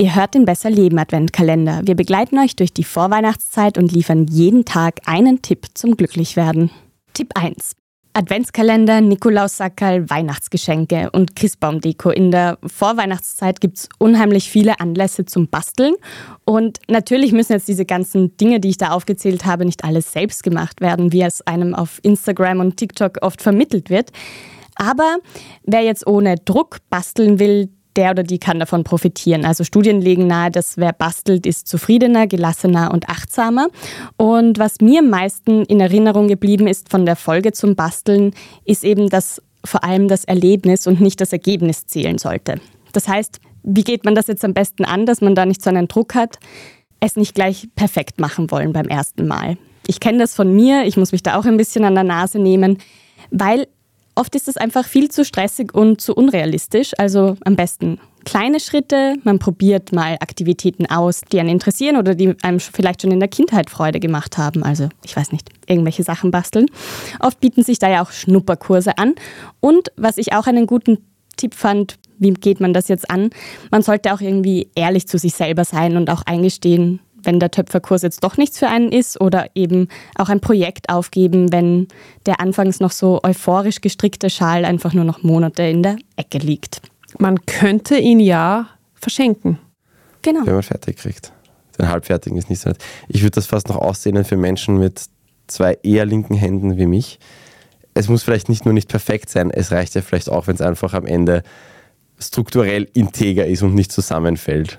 Ihr hört den Besser Leben Adventkalender. Wir begleiten euch durch die Vorweihnachtszeit und liefern jeden Tag einen Tipp zum Glücklichwerden. Tipp 1. Adventskalender, Nikolaussackerl, Weihnachtsgeschenke und Christbaumdeko. In der Vorweihnachtszeit gibt es unheimlich viele Anlässe zum Basteln. Und natürlich müssen jetzt diese ganzen Dinge, die ich da aufgezählt habe, nicht alles selbst gemacht werden, wie es einem auf Instagram und TikTok oft vermittelt wird. Aber wer jetzt ohne Druck basteln will, der oder die kann davon profitieren. Also Studien legen nahe, dass wer bastelt, ist zufriedener, gelassener und achtsamer. Und was mir am meisten in Erinnerung geblieben ist von der Folge zum Basteln, ist eben, dass vor allem das Erlebnis und nicht das Ergebnis zählen sollte. Das heißt, wie geht man das jetzt am besten an, dass man da nicht so einen Druck hat, es nicht gleich perfekt machen wollen beim ersten Mal. Ich kenne das von mir, ich muss mich da auch ein bisschen an der Nase nehmen, weil Oft ist es einfach viel zu stressig und zu unrealistisch. Also am besten kleine Schritte. Man probiert mal Aktivitäten aus, die einen interessieren oder die einem vielleicht schon in der Kindheit Freude gemacht haben. Also ich weiß nicht, irgendwelche Sachen basteln. Oft bieten sich da ja auch Schnupperkurse an. Und was ich auch einen guten Tipp fand, wie geht man das jetzt an? Man sollte auch irgendwie ehrlich zu sich selber sein und auch eingestehen, wenn der Töpferkurs jetzt doch nichts für einen ist oder eben auch ein Projekt aufgeben, wenn der anfangs noch so euphorisch gestrickte Schal einfach nur noch Monate in der Ecke liegt. Man könnte ihn ja verschenken. Genau. Wenn man fertig kriegt. Den halbfertigen ist nicht so nett. Ich würde das fast noch aussehen für Menschen mit zwei eher linken Händen wie mich. Es muss vielleicht nicht nur nicht perfekt sein, es reicht ja vielleicht auch, wenn es einfach am Ende strukturell integer ist und nicht zusammenfällt.